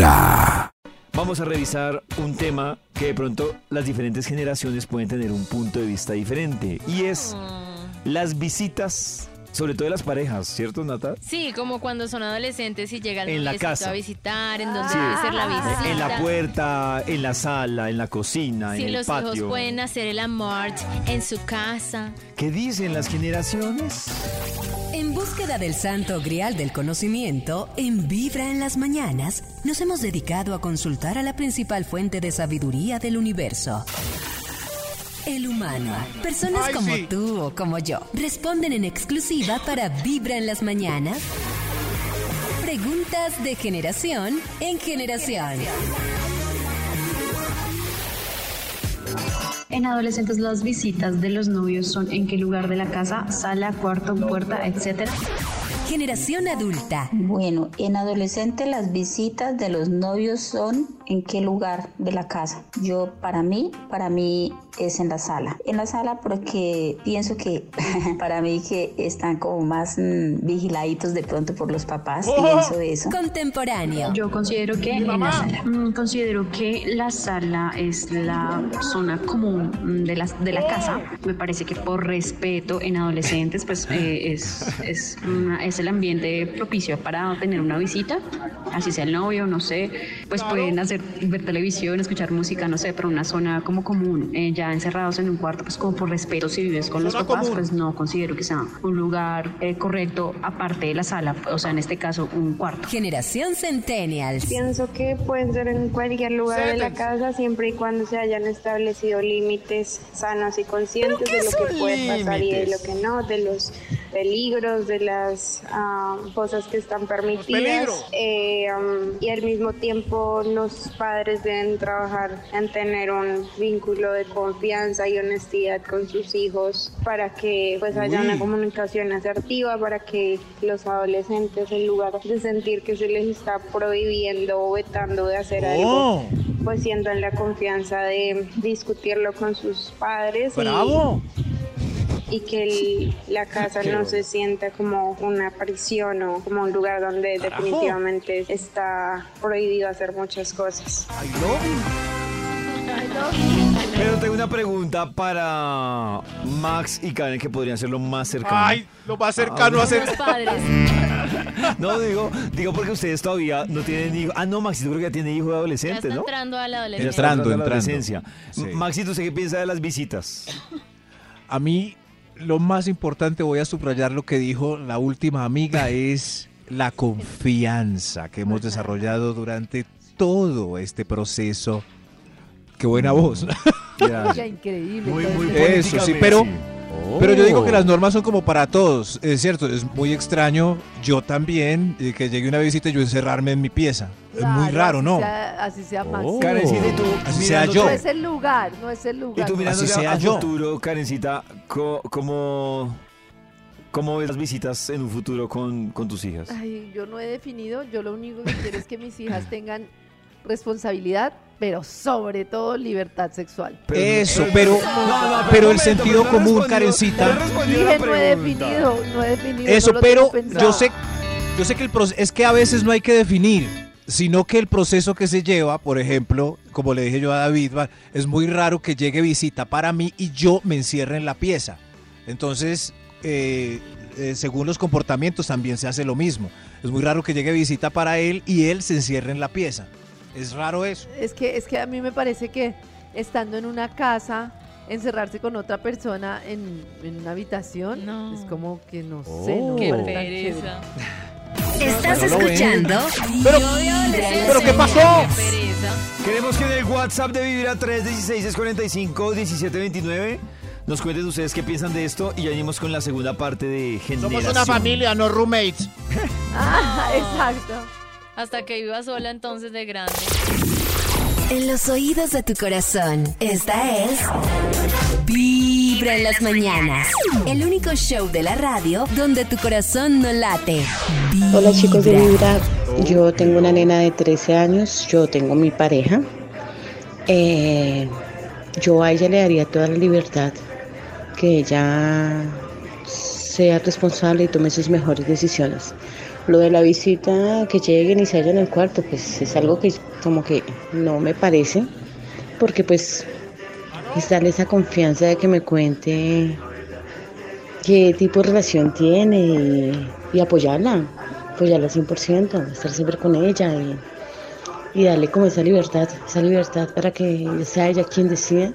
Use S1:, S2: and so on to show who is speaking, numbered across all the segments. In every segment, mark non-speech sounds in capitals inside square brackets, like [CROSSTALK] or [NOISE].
S1: Vibra.
S2: Vamos a revisar un tema que de pronto las diferentes generaciones pueden tener un punto de vista diferente y es las visitas, sobre todo de las parejas, ¿cierto, Nata?
S3: Sí, como cuando son adolescentes y llegan
S2: En la casa.
S3: a visitar, en donde
S2: Sí.
S3: debe ser la visita.
S2: En la puerta, en la sala, en la cocina,
S3: Si
S2: en el
S3: los
S2: patio.
S3: hijos pueden hacer el amor en su casa.
S2: ¿Qué dicen las generaciones?
S4: En búsqueda del santo grial del conocimiento, en Vibra en las mañanas, nos hemos dedicado a consultar a la principal fuente de sabiduría del universo. El humano. Personas
S5: Ay,
S4: como
S5: sí.
S4: tú o como yo responden en exclusiva para Vibra en las mañanas. Preguntas de generación en generación.
S6: En adolescentes las visitas de los novios son en qué lugar de la casa, sala, cuarto, puerta, etcétera.
S4: Generación adulta.
S7: Bueno, en adolescente las visitas de los novios son en qué lugar de la casa. Yo para mí, para mí es en la sala. En la sala porque pienso que [LAUGHS] para mí que están como más mm, vigiladitos de pronto por los papás. Pienso eso.
S4: Contemporáneo.
S6: Yo considero que en la sala. Mm, considero que la sala es la zona común mm, de la, de la casa. Me parece que por respeto en adolescentes, pues eh, es, es, una- es el ambiente propicio para tener una visita, así sea el novio, no sé, pues pueden hacer ver televisión, escuchar música, no sé, pero una zona como común, eh, ya encerrados en un cuarto, pues como por respeto, si vives con los papás,
S5: común.
S6: pues no considero que sea un lugar eh, correcto aparte de la sala, o sea, en este caso un cuarto.
S4: Generación Centennials.
S8: Pienso que pueden ser en cualquier lugar de la casa siempre y cuando se hayan establecido límites sanos y conscientes de lo que puede pasar y de lo que no, de los peligros, de las ah, cosas que están permitidas. Eh, um, y al mismo tiempo los padres deben trabajar en tener un vínculo de confianza y honestidad con sus hijos para que pues haya una comunicación asertiva, para que los adolescentes en lugar de sentir que se les está prohibiendo o vetando de hacer algo,
S5: Oh,
S8: pues sientan la confianza de discutirlo con sus padres
S5: bravo.
S8: y que el- la casa no se sienta como una prisión o como un lugar donde definitivamente está prohibido hacer muchas cosas.
S5: I love you.
S2: Pero tengo una pregunta para Max y Karen que podrían ser lo más cercano.
S5: Ay, lo más cercano a ser.
S3: Padres. [LAUGHS]
S2: No, digo, digo porque ustedes todavía no tienen hijos. Ah, no, Maxito creo que ya tiene hijo de
S3: Ya
S2: adolescente,
S3: está
S2: ¿no?
S3: entrando a la adolescencia.
S2: está
S9: Entrando,
S2: a la
S9: entrando.
S2: adolescencia.
S9: Sí.
S2: Maxito, ¿usted qué piensa de las visitas?
S9: A mí lo más importante, voy a subrayar lo que dijo la última amiga, es la confianza que hemos desarrollado durante todo este proceso. Qué buena voz.
S2: Ya.
S10: increíble.
S2: Muy, muy
S9: Eso sí, pero- Pero yo digo que las normas son como para todos. Es cierto, es muy extraño. Yo también, eh, que llegue una visita y yo encerrarme en mi pieza. es muy raro, ¿no?
S10: así sea Max.
S9: Oh.
S2: Karencita, ¿y tú?
S9: Así sea yo.
S10: No es el lugar, no es el
S2: Y
S10: lugar.
S2: tú mirando
S9: Así
S2: a,
S9: yo.
S2: futuro, Karencita, co- ¿cómo, ¿cómo ves las visitas en un futuro con, con tus hijas?
S10: Ay, yo no he definido, yo lo único que quiero es que mis hijas tengan responsabilidad, pero sobre todo libertad sexual.
S9: Eso, pero,
S2: No, no,
S9: pero el sentido común, Karencita.
S2: no
S10: Dije, no he definido, no he definido.
S9: Eso, pero yo sé, yo sé que el proceso es que a veces no hay que definir, sino que el proceso que se lleva, por ejemplo, como le dije yo a David, es muy raro que llegue visita para mí y yo me encierre en la pieza. Entonces, eh, eh, según los comportamientos también se hace lo mismo. Es muy raro que llegue visita para él y él se encierre en la pieza. Es raro eso.
S10: Es que, es que a mí me parece que estando en una casa, encerrarse con otra persona en, en una habitación,
S3: No.
S10: es como que no sé, no
S3: Qué
S10: parece tan
S3: pereza.
S4: Estás
S9: ven.
S4: escuchando
S9: Pero, ¿pero qué pasó?
S3: Qué.
S2: Queremos que en el WhatsApp de Vibra 316-645-1729 nos cuenten ustedes qué piensan de esto y ya venimos con la segunda parte de generación.
S5: Somos una familia, no roommates. [LAUGHS]
S10: Ah, exacto.
S3: Hasta que viva sola entonces de grande.
S4: En los oídos de tu corazón, esta es Vibra en las mañanas. El único show de la radio donde tu corazón no late.
S11: Hola chicos de
S4: Vibra.
S11: Vibra, yo tengo una nena de 13 años, yo tengo mi pareja. Eh, yo a ella le daría toda la libertad, que ella sea responsable y tome sus mejores decisiones. Lo de la visita, que lleguen y se hallen en el cuarto, pues es algo que como que no me parece, porque pues es darle esa confianza de que me cuente qué tipo de relación tiene y, y apoyarla, apoyarla 100%, estar siempre con ella y, y darle como esa libertad, esa libertad para que sea ella quien decida,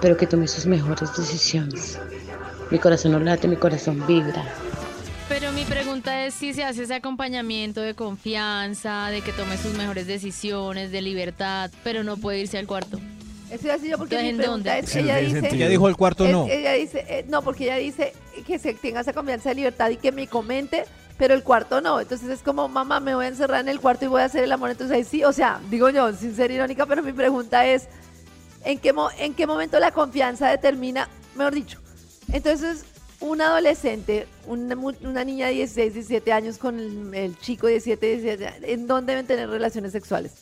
S11: pero que tome sus mejores decisiones. Mi corazón no late, mi corazón vibra.
S3: Mi pregunta es si se hace ese acompañamiento de confianza, de que tome sus mejores decisiones, de libertad, pero no puede irse al cuarto.
S10: Estoy así yo porque mi
S3: ¿En
S10: pregunta
S3: dónde?
S10: es,
S2: Sí, no
S10: ella
S2: tiene
S10: dice...
S2: sentido.
S9: Ella dijo el cuarto
S10: es-
S9: no.
S10: Ella dice, eh, no, porque ella dice que se tenga esa confianza de libertad y que me comente, pero el cuarto no. Entonces es como, mamá, me voy a encerrar en el cuarto y voy a hacer el amor. Entonces ahí sí, o sea, digo yo, sin ser irónica, pero mi pregunta es, ¿en qué, mo- en qué momento la confianza determina, mejor dicho? Entonces, un adolescente, una, una niña de 16, 17 años con el, el chico de 17, 17 años, ¿en dónde deben tener relaciones sexuales?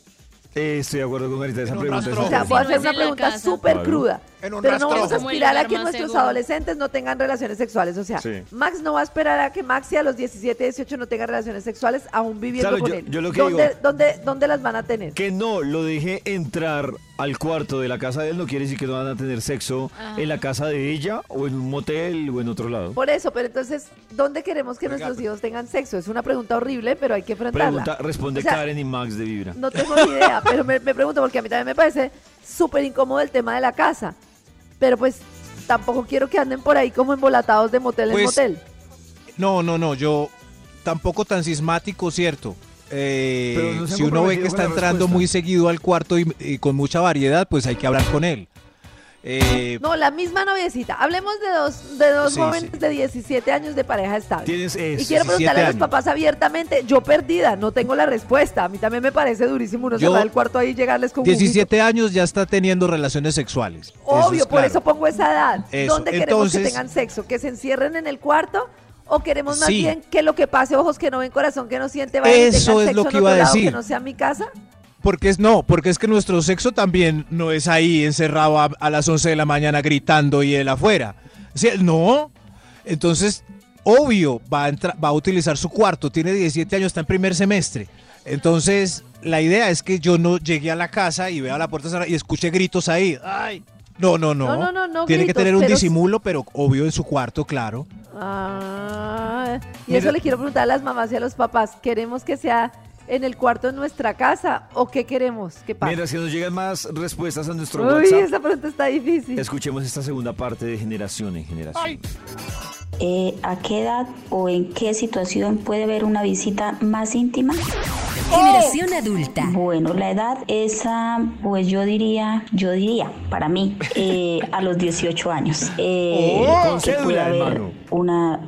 S2: Eh, estoy de acuerdo con Marita, esa pregunta
S5: rastro.
S10: O sea,
S2: es
S10: voy a
S3: no
S10: hacer una pregunta súper
S2: Claro.
S10: cruda.
S5: En un
S10: Pero no vamos a aspirar a que nuestros
S3: seguro.
S10: adolescentes no tengan relaciones sexuales. O sea,
S2: Sí.
S10: Max no va a esperar a que Maxi a los 17, 18 no tenga relaciones sexuales aún viviendo
S2: Claro,
S10: con
S2: yo-
S10: él.
S2: yo lo que
S10: ¿Dónde,
S2: digo-
S10: dónde, dónde las van a tener?
S2: Que no lo deje entrar al cuarto de la casa de él no quiere decir que no van a tener sexo
S3: Ajá.
S2: en la casa de ella o en un motel o en otro lado.
S10: Por eso, pero entonces, ¿dónde queremos que nuestros hijos tengan sexo? Es una pregunta horrible, pero hay que enfrentarla.
S2: Pregunta, responde
S10: O sea,
S2: Karen y Max de Vibra.
S10: No tengo ni idea, pero me, me pregunto porque a mí también me parece súper incómodo el tema de la casa. Pero pues tampoco quiero que anden por ahí como embolatados de motel en
S9: Pues,
S10: motel.
S9: No, no, no, yo tampoco tan sismático, cierto. Eh,
S2: no
S9: si uno ve que está entrando
S2: respuesta.
S9: muy seguido al cuarto y, y con mucha variedad, pues hay que hablar con él. Eh,
S10: No, la misma noviecita. Hablemos de dos, de dos
S9: Sí,
S10: jóvenes
S9: sí.
S10: de 17 años de pareja estable.
S2: Tienes eso.
S10: Y quiero
S9: 17
S10: preguntarle a los papás abiertamente, yo perdida, no tengo la respuesta. A mí también me parece durísimo uno
S9: Yo-
S10: cerrar el cuarto ahí y llegarles con un
S9: 17 años ya está teniendo relaciones sexuales. Eso
S10: Obvio,
S9: es
S10: por
S9: claro.
S10: eso pongo esa edad.
S9: Eso,
S10: ¿Dónde queremos que tengan sexo? ¿Que se encierren en el cuarto? ¿O queremos más
S9: Sí.
S10: bien que lo que pase, ojos que no ven, corazón que no siente, vayan y
S9: Eso
S10: tengan
S9: es
S10: sexo
S9: lo
S10: en
S9: que iba a
S10: lado
S9: decir.
S10: que no sea mi casa?
S9: Porque es no, porque es que nuestro sexo también no es ahí encerrado a, a las 11 de la mañana gritando y él afuera. Sí, no. Entonces, obvio, va a, entra- va a utilizar su cuarto. Tiene 17 años, está en primer semestre. Entonces, la idea es que yo no llegue a la casa y vea la puerta cerrada y escuche gritos ahí. Ay. No, no, no.
S10: No, no, no, no
S9: Tiene
S10: gritos,
S9: que tener un
S10: pero-
S9: disimulo, pero obvio en su cuarto, claro.
S10: Ah, y
S2: Mira-
S10: eso le quiero preguntar a las mamás y a los papás. ¿Queremos que sea en el cuarto de nuestra casa o qué queremos que pase?
S2: Mientras que nos llegan más respuestas a nuestro
S10: Uy,
S2: WhatsApp,
S10: esa pregunta está difícil.
S2: escuchemos esta segunda parte de generación en generación.
S7: Eh, ¿A qué edad o en qué situación puede haber una visita más íntima?
S4: Generación adulta.
S7: Bueno, la edad esa, pues yo diría, yo diría, para mí, eh, a los 18 años. Eh,
S2: Oh,
S7: puede haber
S2: hermano.
S7: una,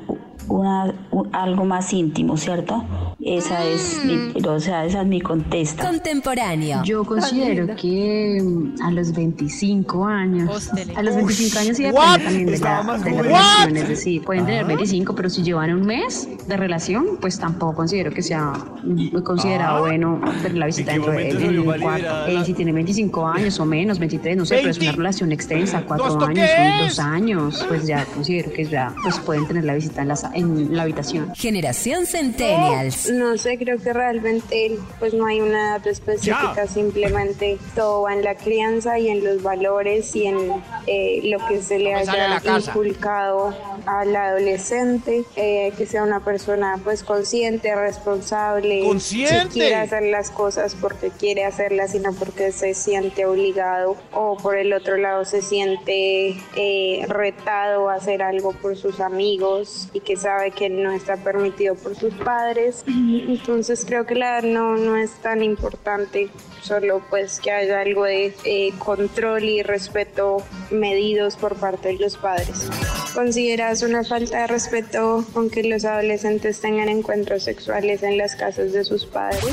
S7: una, u- algo más íntimo, ¿cierto? Esa es mi, o sea, esa es mi contesta.
S4: Contemporáneo.
S6: Yo considero que mm, a los 25 años, a los 25 años sí
S5: What?
S6: depende también de la, de la relación, es decir, pueden tener 25, pero si llevan un mes de relación, pues tampoco considero que sea muy considerado bueno tener la visita
S2: ¿En qué
S6: dentro de-
S2: momento
S6: en
S2: salió
S6: el
S2: más
S6: cuarto.
S2: liberada
S6: Eh, si tiene 25 años o menos, 23, no sé, pero es una
S5: 20.
S6: relación extensa, cuatro
S5: ¿Esto
S6: años,
S5: qué
S6: unos
S5: es?
S6: dos años, pues ya considero que ya pues pueden tener la visita en la, en la habitación.
S4: Generación Centennials.
S8: No sé, creo que realmente pues no hay una edad específica, simplemente todo va en la crianza y en los valores y en eh, lo que se le haya inculcado al adolescente, eh, que sea una persona pues consciente, responsable,
S5: ¡Consciente!
S8: que quiera hacer las cosas porque quiere hacerlas y no porque se siente obligado o por el otro lado se siente eh, retado a hacer algo por sus amigos y que sabe que no está permitido por sus padres. Entonces creo que la edad no, no es tan importante, solo pues que haya algo de eh, control y respeto medidos por parte de los padres. ¿Consideras una falta de respeto aunque los adolescentes tengan encuentros sexuales en las casas de sus padres?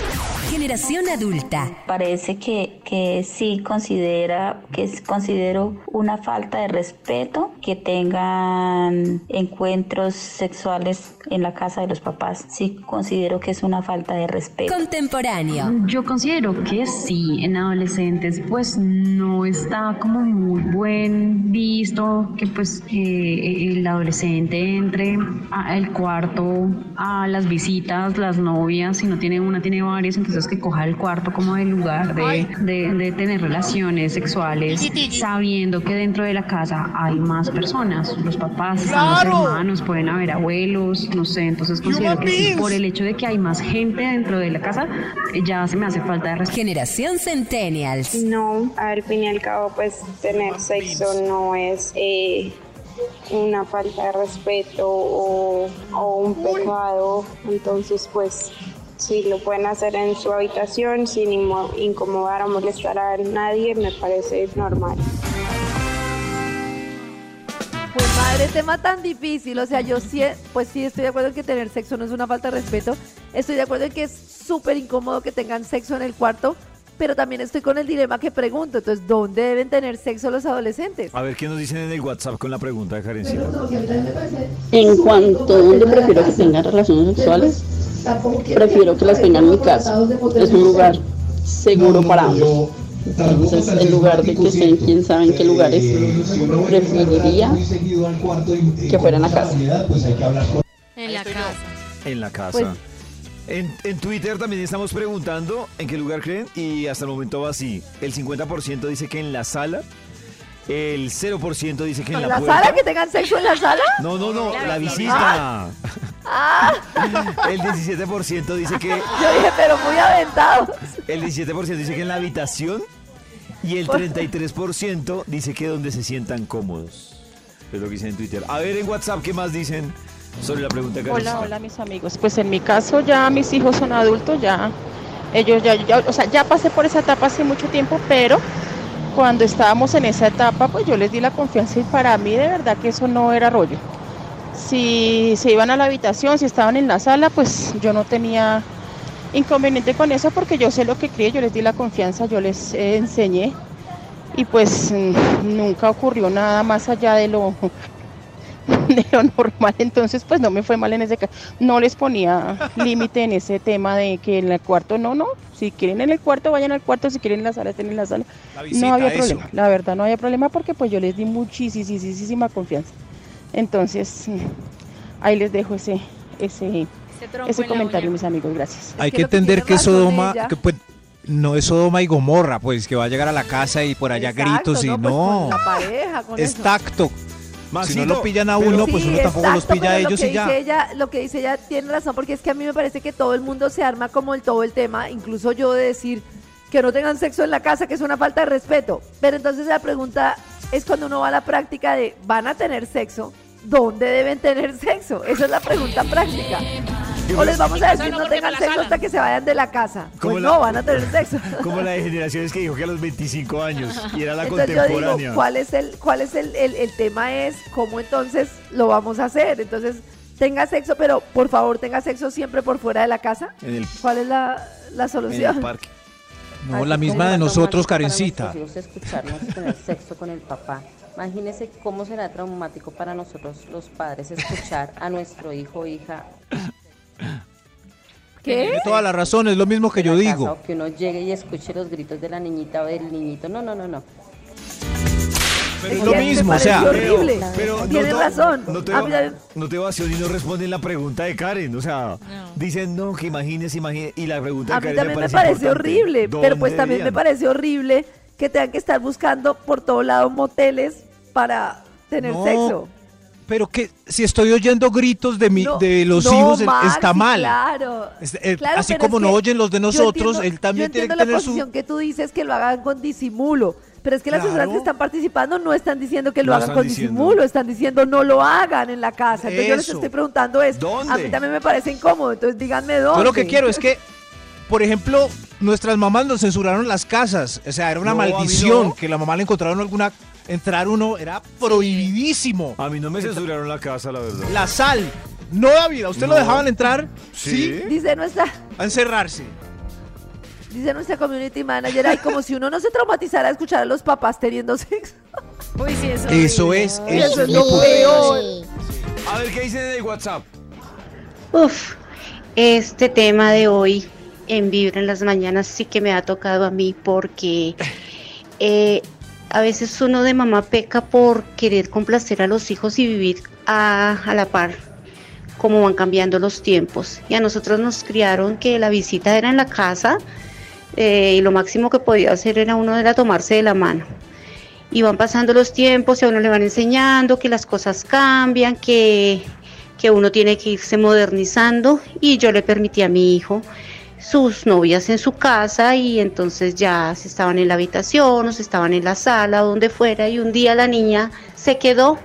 S4: Generación adulta.
S7: Parece que, que sí considera, que es- considero una falta de respeto que tengan encuentros sexuales en la casa de los papás. Sí, considero que es una falta de respeto.
S4: Contemporáneo.
S6: Yo considero que sí, en adolescentes pues no está como muy buen visto que pues eh, el adolescente entre al cuarto a las visitas, las novias, si no tiene una, tiene varias, entonces que coja el cuarto como el lugar de, de- de tener relaciones sexuales, sabiendo que dentro de la casa hay más personas, los papás, están los hermanos, pueden haber abuelos, no sé, entonces considero que sí, por el hecho de que hay más gente dentro de la casa, ya se me hace falta de respeto.
S4: Generación Centennials.
S8: No, al fin y al cabo, pues tener sexo no es eh, una falta de respeto o, o un pecado. Entonces, pues, si lo pueden hacer en su habitación sin incomodar o molestar a nadie, me parece normal.
S10: Pues madre, tema tan difícil. O sea, yo sí, pues sí estoy de acuerdo en que tener sexo no es una falta de respeto. Estoy de acuerdo en que es súper incómodo que tengan sexo en el cuarto. Pero también estoy con el dilema que pregunto. Entonces, ¿dónde deben tener sexo los adolescentes?
S2: A ver qué nos dicen en el WhatsApp con la pregunta de Karencita.
S1: En cuanto a dónde prefiero que tengan relaciones sexuales, prefiero que las tengan en mi casa. Es un lugar seguro para ambos. Entonces, en lugar de que estén quién sabe en qué lugares, preferiría que fueran a casa.
S3: En la casa.
S2: En la casa.
S10: Pues-
S2: en, en Twitter también estamos preguntando en qué lugar creen y hasta el momento va así. El 50% dice que en la sala, el 0% dice que en
S10: ¿En
S2: la,
S10: la
S2: puerta.
S10: sala? ¿Que tengan sexo en la sala?
S2: No, no, no,
S3: La
S2: la
S3: visita.
S2: visita.
S10: Ah,
S2: El 17% dice que
S10: yo dije, pero muy aventados.
S2: el 17% dice que en la habitación y el 33% dice que donde se sientan cómodos. Es lo que dicen en Twitter. A ver en WhatsApp qué más dicen sobre la pregunta que
S12: Hola, hola mis amigos. Pues en mi caso ya mis hijos son adultos, ya ellos ya, ya- o sea, ya pasé por esa etapa hace mucho tiempo, pero cuando estábamos en esa etapa, pues yo les di la confianza y para mí de verdad que eso no era rollo. Si se iban a la habitación, si estaban en la sala, pues yo no tenía inconveniente con eso porque yo sé lo que crié, yo les di la confianza, yo les eh, enseñé y pues mm, nunca ocurrió nada más allá de lo [LAUGHS] de lo normal, entonces pues no me fue mal en ese caso. No les ponía límite en ese tema de que en el cuarto no, no. Si quieren en el cuarto, vayan al cuarto, si quieren en la sala, estén en la sala.
S9: La
S12: no había
S9: eso.
S12: problema, la verdad no había problema porque pues yo les di muchísima confianza. Entonces, ahí les dejo ese ese
S3: Ese
S12: comentario, mis amigos, gracias.
S9: Hay
S10: que
S9: que
S10: lo que
S9: entender que Sodoma, que pues no es Sodoma y Gomorra, pues que va a llegar a la casa y por allá
S10: Exacto,
S9: gritos y
S10: Pues
S9: no.
S10: con la pareja, con
S9: es
S10: eso.
S9: tacto. Si no lo pillan a
S2: pero-
S9: uno, pues
S10: Sí,
S9: uno tampoco los pilla a ellos
S10: lo que
S9: y ya.
S10: Dice ella, lo que dice ella tiene razón, porque es que a mí me parece que todo el mundo se arma como el todo el tema, incluso yo de decir que no tengan sexo en la casa, que es una falta de respeto. Pero entonces la pregunta es cuando uno va a la práctica de, ¿van a tener sexo? ¿Dónde deben tener sexo? Esa es la pregunta práctica. O les vamos a decir no tengan sexo hasta que se vayan de la casa.
S2: Como
S10: Pues
S2: la-
S10: no, van a tener [LAUGHS] sexo.
S2: Como la de generaciones que dijo que a los 25 años y era la
S10: Entonces yo digo,
S2: contemporánea.
S10: ¿cuál es el, cuál es el, el, el tema es cómo entonces lo vamos a hacer? Entonces, tenga sexo, pero por favor tenga sexo siempre por fuera de la casa.
S2: En el,
S10: ¿Cuál es la, la
S2: en el
S10: solución?
S2: parque.
S9: No, la misma de nosotros, Karencita.
S11: Escucharnos tener sexo con el papá. Imagínese cómo será traumático para nosotros los padres escuchar a nuestro hijo o hija
S10: ¿Qué?
S9: Tiene toda la razón, es lo mismo que yo
S11: casa,
S9: digo.
S11: o que uno llegue y escuche los gritos de la niñita o del niñito. No, no, no, no.
S9: Pero es lo mismo, o sea,
S10: horrible.
S2: Pero
S10: Tienes
S2: no,
S10: razón.
S2: No te,
S10: A mí también-
S2: no te y no responden la pregunta de Karen. O sea, dicen no, que imagines, imagines. Y la pregunta
S10: A
S2: de
S10: mí
S2: Karen
S10: también me
S2: parece
S10: horrible, pero pues
S2: ¿Dónde
S10: también me parece horrible que tengan que estar buscando por todo lado moteles para tener
S9: No,
S10: sexo.
S9: pero que si estoy oyendo gritos de mi,
S10: No,
S9: de los
S10: no,
S9: hijos, está mal.
S10: Claro.
S9: Es- eh,
S10: Claro,
S9: así como no oyen los de nosotros,
S10: entiendo-
S9: él también
S10: yo
S9: tiene que
S10: entiendo la
S9: tener su...
S10: posición que tú dices que lo hagan con disimulo. Pero es que las personas
S9: Claro.
S10: que están participando no están diciendo que lo
S2: No
S10: hagan con
S2: diciendo.
S10: disimulo, están diciendo no lo hagan en la casa. Entonces yo les estoy preguntando es,
S2: ¿Dónde?
S10: a mí también me parece incómodo, entonces díganme dónde.
S9: Yo lo que quiero es que, por ejemplo, nuestras mamás nos censuraron las casas. O sea, era una
S2: No,
S9: maldición
S2: no.
S9: que la mamá le encontraron alguna... Entrar uno era prohibidísimo.
S2: A mí no me censuraron la casa, la verdad.
S9: La sal. No, David, ¿a usted lo
S2: No.
S9: dejaban entrar?
S2: Sí.
S10: Dice nuestra,
S9: A encerrarse.
S10: Dice nuestra community manager, ay, como si uno no se traumatizara a escuchar a los papás teniendo sexo. [LAUGHS]
S3: Uy, sí, eso.
S9: Eso es,
S10: Eso
S9: eso
S10: es lo
S9: lo
S10: peor.
S2: A ver, ¿qué dicen en el WhatsApp?
S13: Uf, este tema de hoy en Vibra en las mañanas sí que me ha tocado a mí porque [LAUGHS] eh, a veces uno de mamá peca por querer complacer a los hijos y vivir a, a la par como van cambiando los tiempos. Y a nosotros nos criaron que la visita era en la casa eh, y lo máximo que podía hacer era uno era tomarse de la mano. Y van pasando los tiempos y a uno le van enseñando que las cosas cambian, que, que uno tiene que irse modernizando y yo le permití a mi hijo sus novias en su casa y entonces ya se estaban en la habitación o se estaban en la sala o donde fuera y un día la niña se quedó.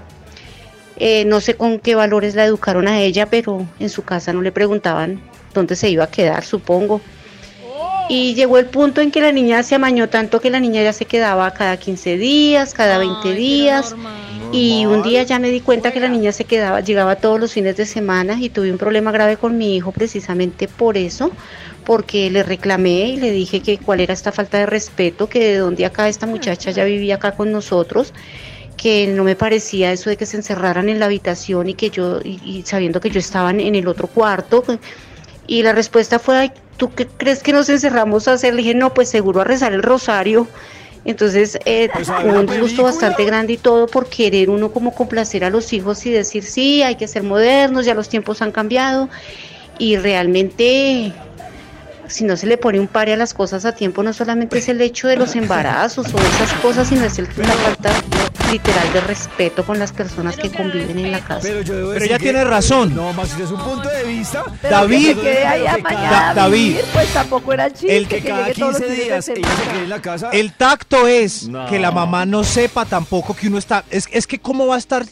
S13: Eh, no sé con qué valores la educaron a ella, pero en su casa no le preguntaban dónde se iba a quedar, supongo. Y llegó el punto en que la niña se amañó tanto que la niña ya se quedaba cada 15 días, cada 20 días. Y un día ya me di cuenta que la niña se quedaba, llegaba todos los fines de semana y tuve un problema grave con mi hijo precisamente por eso, porque le reclamé y le dije que cuál era esta falta de respeto, que de dónde acá esta muchacha ya vivía acá con nosotros, que no me parecía eso de que se encerraran en la habitación y que yo, y, y sabiendo que yo estaba en, en el otro cuarto. Y la respuesta fue, "Ay, ¿tú qué crees que nos encerramos a hacer? Le dije, no, pues seguro a rezar el rosario. Entonces, eh,
S2: Pues
S13: un disgusto bastante grande y todo por querer uno como complacer a los hijos y decir, sí, hay que ser modernos, ya los tiempos han cambiado. Y realmente, si no se le pone un pare a las cosas a tiempo, no solamente es el hecho de los embarazos o esas cosas, sino es el- la falta literal de respeto con las personas que conviven en la casa.
S2: Pero yo
S9: ella
S2: que-
S9: tiene razón.
S2: No, Max, es un punto de vista.
S10: Pero
S9: David.
S10: que se quede ahí
S2: Que
S10: amañada
S9: Da-
S10: a
S9: David.
S10: vivir, pues tampoco era chiste.
S9: El
S10: que,
S2: que cada
S10: llegue todos los
S2: 15
S10: fines de
S2: días ella se quede en la casa.
S9: El tacto es
S2: No.
S9: que la mamá no sepa tampoco que uno está. Es, es que, ¿cómo va a estar?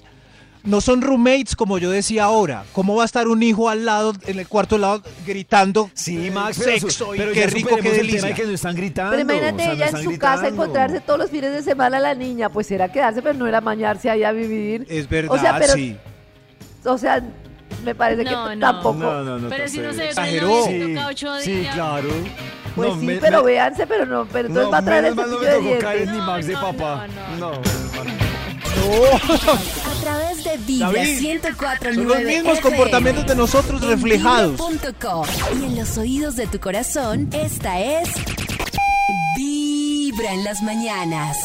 S9: No son roommates, como yo decía ahora. ¿Cómo va a estar un hijo al lado, en el cuarto al lado, gritando?
S2: Sí, Max, pero,
S9: sexo
S2: su-
S9: y
S2: pero
S9: qué rico, qué
S2: el tema
S9: delicia.
S2: de que no están gritando.
S10: Pero imagínate
S2: o sea, no
S10: ella en su casa encontrarse todos los fines de semana a la niña, pues era quedarse, pero no era mañarse ahí a vivir.
S9: Es verdad,
S10: O sea, pero-
S9: sí.
S10: O sea, me parece
S3: No,
S10: que
S3: no.
S10: tampoco.
S2: No, no, no.
S3: Pero si no se ve
S9: Exageró.
S2: Sí, claro.
S10: Pues
S2: No,
S10: sí,
S2: me-
S10: pero
S2: me-
S10: véanse, pero no, pero entonces
S2: no,
S10: va a traer el
S2: no
S10: cepillo de dientes.
S2: ni Max de
S3: no,
S2: papá.
S3: no,
S2: No. [LAUGHS]
S4: A través Vibra
S9: David,
S4: 104.9
S9: Son los mismos
S4: FM,
S9: comportamientos de nosotros
S4: en
S9: reflejados.
S4: Y en los oídos de tu corazón, esta es Vibra en las mañanas.